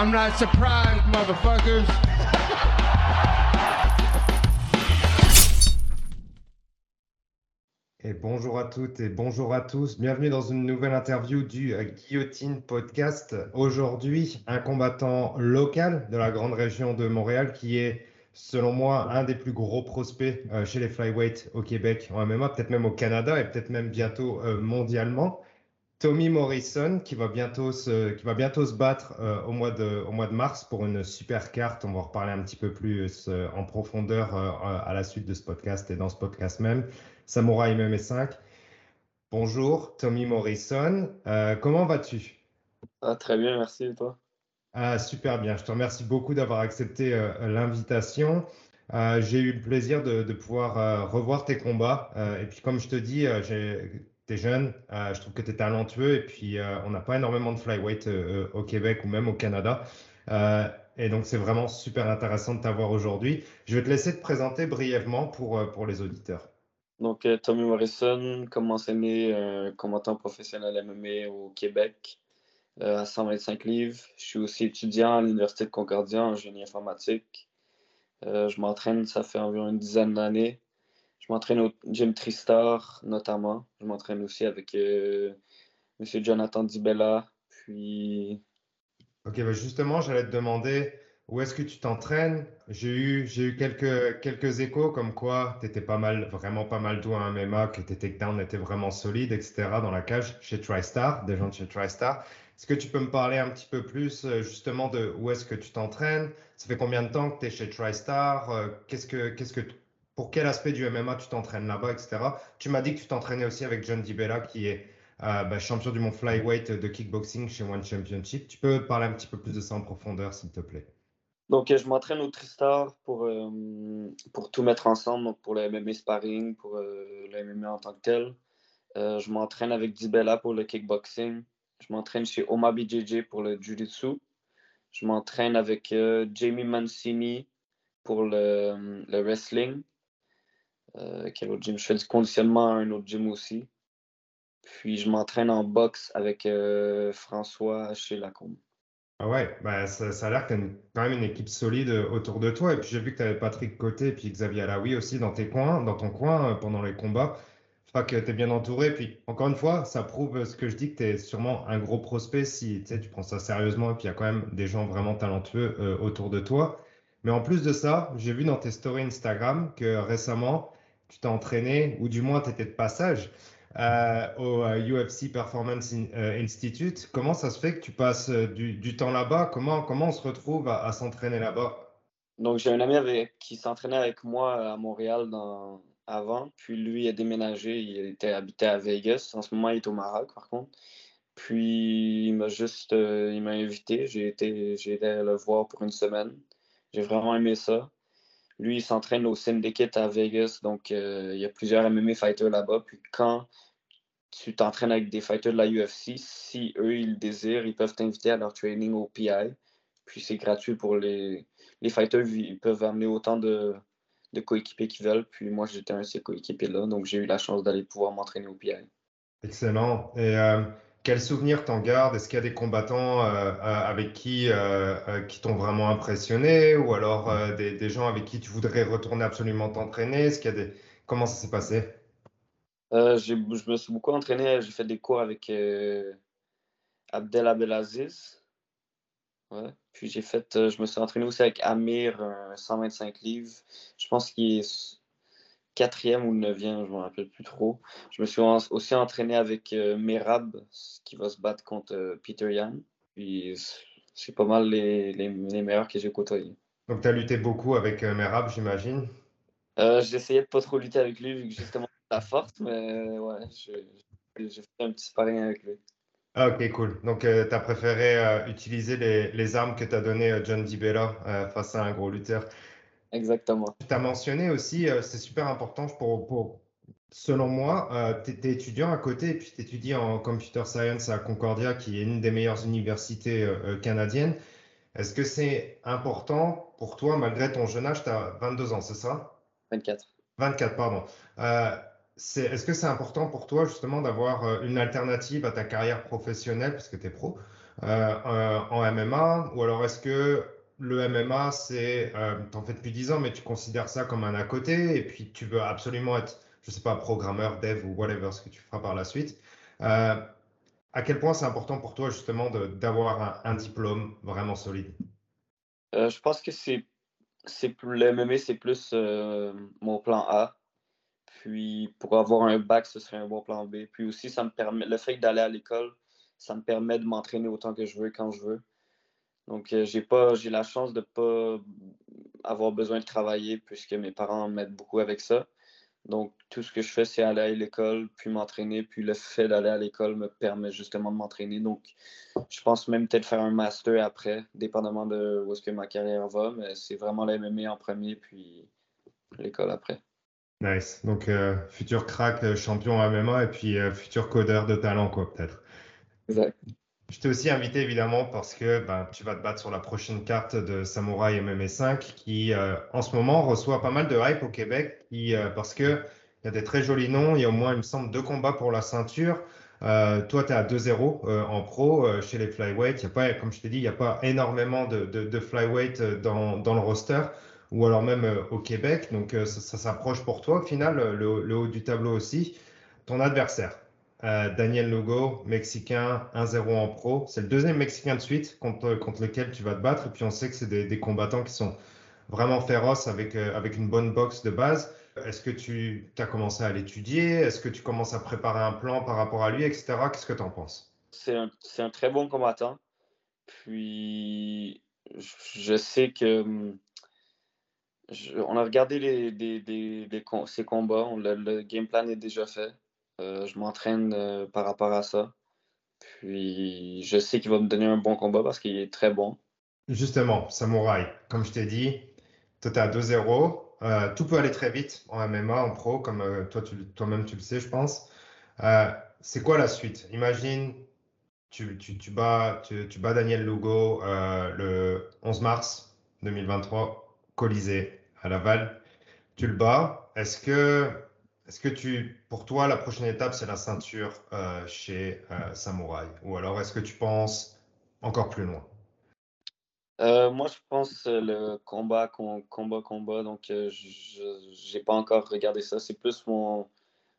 I'm not surprised, motherfuckers. Et bonjour à toutes et bonjour à tous. Bienvenue dans une nouvelle interview du Guillotine Podcast. Aujourd'hui, un combattant local de la grande région de Montréal qui est, selon moi, un des plus gros prospects euh, chez les flyweight au Québec, en MMA, peut-être même au Canada et peut-être même bientôt euh, mondialement. Tommy Morrison qui va bientôt se, qui va bientôt se battre au, mois de, au mois de mars pour une super carte. On va en reparler un petit peu plus en profondeur à la suite de ce podcast et dans ce podcast même. Samouraï MMA 5. Bonjour, Tommy Morrison. Euh, comment vas-tu? Ah, Très bien, merci. Et toi? Ah, Super bien. Je te remercie beaucoup d'avoir accepté euh, l'invitation. Euh, j'ai eu le plaisir de, pouvoir revoir tes combats. et puis, comme je te dis, jeune, je trouve que tu es talentueux. Et puis, on n'a pas énormément de flyweight au Québec ou même au Canada. et donc, c'est vraiment super intéressant de t'avoir aujourd'hui. Je vais te laisser te présenter brièvement pour, pour les auditeurs. Donc, euh, Tommy Morrison, comme enseigné euh, combattant professionnel MMA au Québec euh, à 125 livres. Je suis aussi étudiant à l'Université de Concordia en génie informatique. je m'entraîne, ça fait environ une dizaine d'années. Je m'entraîne au gym Tristar, notamment. Je m'entraîne aussi avec M. Jonathan Dibella. Puis. Ok, bah, justement, j'allais te demander où est-ce que tu t'entraînes? J'ai eu, j'ai eu quelques, quelques échos comme quoi tu étais pas mal, vraiment pas mal doué en MMA, que tes takedowns étaient vraiment solides, etc. dans la cage chez TriStar, des gens de chez TriStar. Est-ce que tu peux me parler un petit peu plus euh, justement de où est-ce que tu t'entraînes? Ça fait combien de temps que tu es chez TriStar? Euh, qu'est-ce que, qu'est-ce que, Pour quel aspect du MMA tu t'entraînes là-bas, etc. Tu m'as dit que tu t'entraînais aussi avec John DiBella qui est euh, bah, champion du monde flyweight de kickboxing chez One Championship. Tu peux parler un petit peu plus de ça en profondeur, s'il te plaît? Donc, je m'entraîne au Tristar pour, euh, pour tout mettre ensemble, pour le MMA sparring, pour euh, le MMA en tant que tel. Euh, je m'entraîne avec Dibella pour le kickboxing. Je m'entraîne chez Oma BJJ pour le jiu-jitsu. Je m'entraîne avec Jamie Mancini pour le, le wrestling. Quel autre gym? Je fais du conditionnement à un autre gym aussi. Puis je m'entraîne en boxe avec François chez Lacombe. Ah ouais, bah ça, a l'air que tu as quand même une équipe solide euh, autour de toi. Et puis j'ai vu que tu avais Patrick Côté et puis Xavier Alaoui aussi dans tes coins, dans ton coin euh, pendant les combats. Crois que tu es bien entouré. Puis encore une fois, ça prouve ce que je dis que tu es sûrement un gros prospect si tu prends ça sérieusement et puis il y a quand même des gens vraiment talentueux euh, autour de toi. Mais en plus de ça, j'ai vu dans tes stories Instagram que récemment, tu t'es entraîné, ou du moins tu étais de passage, euh, au UFC euh, Performance euh, Institute. Comment ça se fait que tu passes du, temps là-bas? Comment, comment on se retrouve à, s'entraîner là-bas? Donc, j'ai un ami qui s'entraînait avec moi à Montréal avant. Puis lui a déménagé. Il était habité à Vegas. En ce moment, il est au Maroc, par contre. Puis il m'a juste il m'a invité. J'ai été, j'ai été le voir pour une semaine. J'ai vraiment aimé ça. Lui, il s'entraîne au Syndicate à Vegas, donc il y a plusieurs MMA fighters là-bas. Puis quand tu t'entraînes avec des fighters de la UFC, si eux, ils le désirent, ils peuvent t'inviter à leur training au PI. Puis c'est gratuit pour les, les fighters, ils peuvent amener autant de, de coéquipiers qu'ils veulent. Puis moi, j'étais un de ces coéquipiers-là, donc j'ai eu la chance d'aller pouvoir m'entraîner au PI. Excellent. Et euh, quels souvenirs t'en gardes? Est-ce qu'il y a des combattants euh, euh, avec qui, qui t'ont vraiment impressionné? Ou alors des, des, gens avec qui tu voudrais retourner absolument t'entraîner? Est-ce qu'il y a des... Comment ça s'est passé? Euh, je me suis beaucoup entraîné. J'ai fait des cours avec euh, Abdel Abdelaziz. Ouais. Puis j'ai fait, euh, je me suis entraîné aussi avec Amir, 125 livres. Je pense qu'il est quatrième ou neuvième, je ne me rappelle plus trop. Je me suis aussi entraîné avec Merab, qui va se battre contre Peter Yan. Puis c'est pas mal les, les, meilleurs que j'ai côtoyés. Donc tu as lutté beaucoup avec Merab, j'imagine? J'essayais de pas trop lutter avec lui, vu que justement la force, mais ouais, j'ai fait un petit sparring avec lui. Ah, ok, cool. Donc, euh, tu as préféré euh, utiliser les, les, armes que t'as donné euh, John DiBella face à un gros lutteur. Exactement. Tu as mentionné aussi, c'est super important pour, pour selon moi, tu es, étudiant à côté et puis tu étudies en computer science à Concordia, qui est une des meilleures universités canadiennes. Est-ce que c'est important pour toi, malgré ton jeune âge, tu as 22 ans, c'est ça? 24. 24, pardon est, ce que c'est important pour toi justement d'avoir euh, une alternative à ta carrière professionnelle, parce que tu es pro, en MMA Ou alors est-ce que le MMA, c'est, tu en fais depuis 10 ans, mais tu considères ça comme un à côté et puis tu veux absolument être, je sais pas, programmeur, dev ou whatever, ce que tu feras par la suite. à quel point c'est important pour toi justement d'avoir un, diplôme vraiment solide? Je pense que le MMA, c'est plus mon plan A. Puis pour avoir un bac, ce serait un bon plan B. Puis aussi, ça me permet, le fait d'aller à l'école, ça me permet de m'entraîner autant que je veux quand je veux. Donc, euh, j'ai pas, j'ai la chance de ne pas avoir besoin de travailler puisque mes parents m'aident beaucoup avec ça. Donc, tout ce que je fais, c'est aller à l'école, puis m'entraîner. Puis le fait d'aller à l'école me permet justement de m'entraîner. Donc, je pense même peut-être faire un master après, dépendamment de où est-ce que ma carrière va. Mais c'est vraiment la MMA en premier, puis l'école après. Nice. Donc, euh, futur crack, euh, champion MMA et puis euh, futur codeur de talent, quoi, peut-être. Exact. Je t'ai aussi invité évidemment parce que ben, tu vas te battre sur la prochaine carte de Samouraï MMA 5 qui en ce moment reçoit pas mal de hype au Québec qui, parce qu'il y a des très jolis noms. Il y a au moins, il me semble, deux combats pour la ceinture. toi, tu es à 2-0 en pro chez les flyweight. Y a pas, comme je t'ai dit, il n'y a pas énormément de, flyweight dans, le roster ou alors même euh, au Québec. Donc euh, ça, s'approche pour toi au final, le, haut du tableau aussi. Ton adversaire, euh, Daniel Lugo, mexicain, 1-0 en pro. C'est le deuxième mexicain de suite contre, lequel tu vas te battre. Et puis on sait que c'est des, combattants qui sont vraiment féroces avec, avec une bonne boxe de base. Est-ce que tu as commencé à l'étudier? Est-ce que tu commences à préparer un plan par rapport à lui, etc. Qu'est-ce que tu en penses? C'est un, très bon combattant. Puis je sais que on a regardé les, ces combats. le, game plan est déjà fait. Euh, je m'entraîne euh, par rapport à ça. Puis je sais qu'il va me donner un bon combat parce qu'il est très bon. Justement, Samouraï, comme je t'ai dit, toi, tu à 2-0. Euh, tout peut aller très vite en MMA, en pro, comme toi, toi-même tu le sais, je pense. c'est quoi la suite? Imagine, tu, tu, bats, tu, tu, bats Daniel Lugo le 11 mars 2023, Colisée à Laval. Tu le bats. Est-ce que, est-ce que tu, pour toi, la prochaine étape, c'est la ceinture euh, chez euh, Samouraï? Ou alors est-ce que tu penses encore plus loin? Euh, moi, je pense le combat, combat, combat. Donc, je n'ai pas encore regardé ça. C'est plus mon,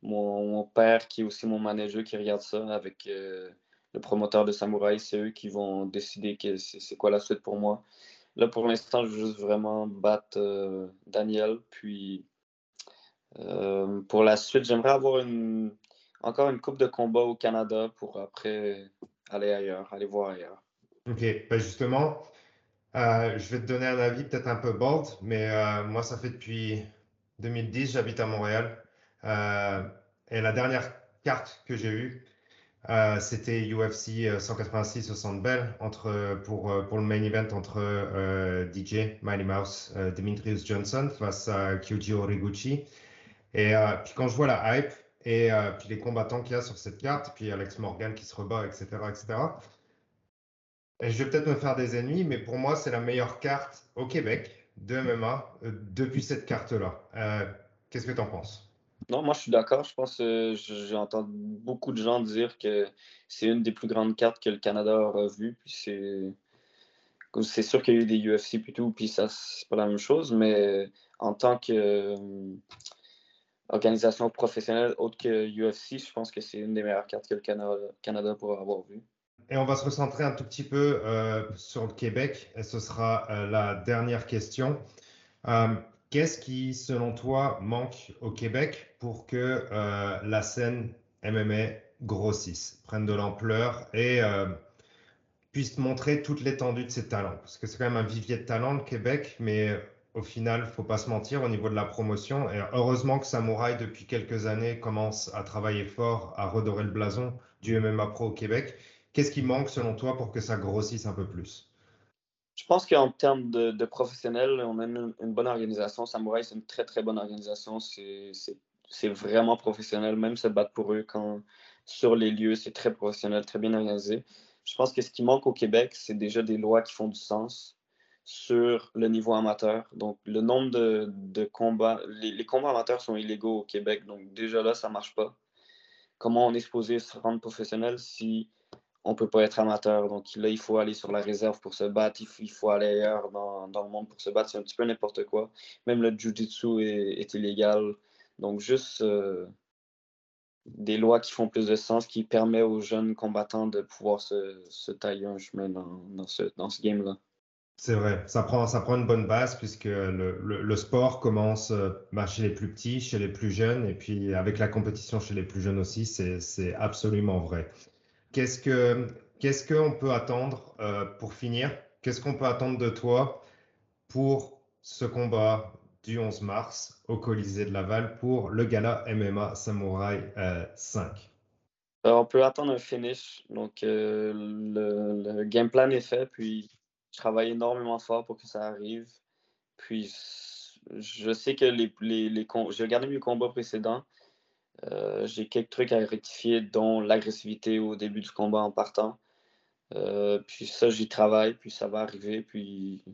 mon, père qui est aussi mon manager qui regarde ça avec le promoteur de Samouraï. C'est eux qui vont décider que c'est quoi la suite pour moi. Là, pour l'instant, je veux juste vraiment battre euh, Daniel. Puis, euh, pour la suite, j'aimerais avoir encore une coupe de combat au Canada pour après aller ailleurs, aller voir ailleurs. Ok, ben justement, euh, je vais te donner un avis peut-être un peu bold, mais moi, ça fait depuis 2010, j'habite à Montréal. et la dernière carte que j'ai eue, euh, c'était UFC 186 au Centre Bell entre, pour, euh, pour le main event entre euh, DJ, Mighty Mouse, Dimitrius Johnson face à Kyoji Origuchi. Et puis quand je vois la hype et puis les combattants qu'il y a sur cette carte, puis Alex Morgan qui se rebat, etc., etc. Et je vais peut-être me faire des ennemis, mais pour moi, c'est la meilleure carte au Québec de MMA depuis cette carte-là. Qu'est-ce que tu en penses? Non, moi je suis d'accord. Je pense que j'entends beaucoup de gens dire que c'est une des plus grandes cartes que le Canada aura vues. Puis c'est. Sûr qu'il y a eu des UFC tout, puis ça, c'est pas la même chose, mais en tant qu'organisation organisation professionnelle autre que UFC, je pense que c'est une des meilleures cartes que le Canada, Canada pourra avoir vues. Et on va se recentrer un tout petit peu euh, sur le Québec, et ce sera euh, la dernière question. Euh, Qu'est-ce qui, selon toi, manque au Québec pour que la scène MMA grossisse, prenne de l'ampleur et puisse montrer toute l'étendue de ses talents? Parce que c'est quand même un vivier de talent, le Québec, mais au final, faut pas se mentir au niveau de la promotion. Et heureusement que Samouraï, depuis quelques années, commence à travailler fort, à redorer le blason du MMA Pro au Québec. Qu'est-ce qui manque, selon toi, pour que ça grossisse un peu plus? Je pense qu'en termes de, professionnels, on a une, bonne organisation. Samouraï, c'est une très, très bonne organisation. C'est vraiment professionnel, même se battre pour eux quand sur les lieux, c'est très professionnel, très bien organisé. Je pense que ce qui manque au Québec, c'est déjà des lois qui font du sens sur le niveau amateur. Donc, le nombre de, combats, les, les, combats amateurs sont illégaux au Québec. Donc, déjà là, ça ne marche pas. Comment on est supposé se rendre professionnel si on peut pas être amateur? Donc là, il faut aller sur la réserve pour se battre. Il faut, aller ailleurs dans, le monde pour se battre. C'est un petit peu n'importe quoi. Même le jiu-jitsu est, illégal. Donc juste euh, des lois qui font plus de sens, qui permettent aux jeunes combattants de pouvoir se, tailler un chemin dans, ce, dans ce game-là. C'est vrai, ça prend, ça prend une bonne base puisque le, sport commence euh, bah, chez les plus petits, chez les plus jeunes, et puis avec la compétition chez les plus jeunes aussi, c'est absolument vrai. Qu'est-ce que qu'est-ce qu'on peut attendre euh, pour finir? Qu'est-ce qu'on peut attendre de toi pour ce combat du 11 mars au Colisée de Laval pour le gala MMA Samouraï 5 euh, On peut attendre un finish. Donc, le, le, game plan est fait, puis je travaille énormément fort pour que ça arrive. Puis je sais que les, les, les j'ai regardé mes combats précédents. Euh, j'ai quelques trucs à rectifier, dont l'agressivité au début du combat en partant. Euh, puis ça, j'y travaille, puis ça va arriver, puis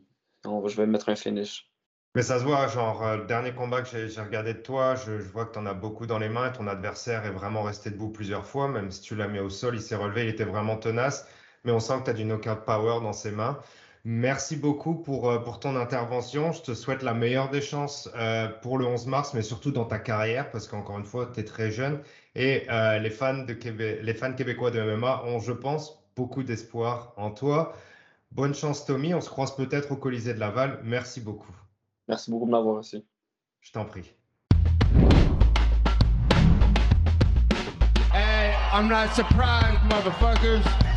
je vais mettre un finish. Mais ça se voit, genre, euh, le dernier combat que j'ai regardé de toi, je, vois que tu en as beaucoup dans les mains ton adversaire est vraiment resté debout plusieurs fois, même si tu l'as mis au sol, il s'est relevé, il était vraiment tenace, mais on sent que tu as du knockout power dans ses mains. Merci beaucoup pour, euh, pour ton intervention. Je te souhaite la meilleure des chances euh, pour le 11 mars, mais surtout dans ta carrière, parce qu'encore une fois, tu es très jeune. Et euh, les, fans de les fans québécois de MMA ont, je pense, beaucoup d'espoir en toi. Bonne chance, Tommy. On se croise peut-être au Colisée de Laval. Merci beaucoup. Merci beaucoup de m'avoir reçu. Je t'en prie. Hey, I'm not surprised, motherfuckers.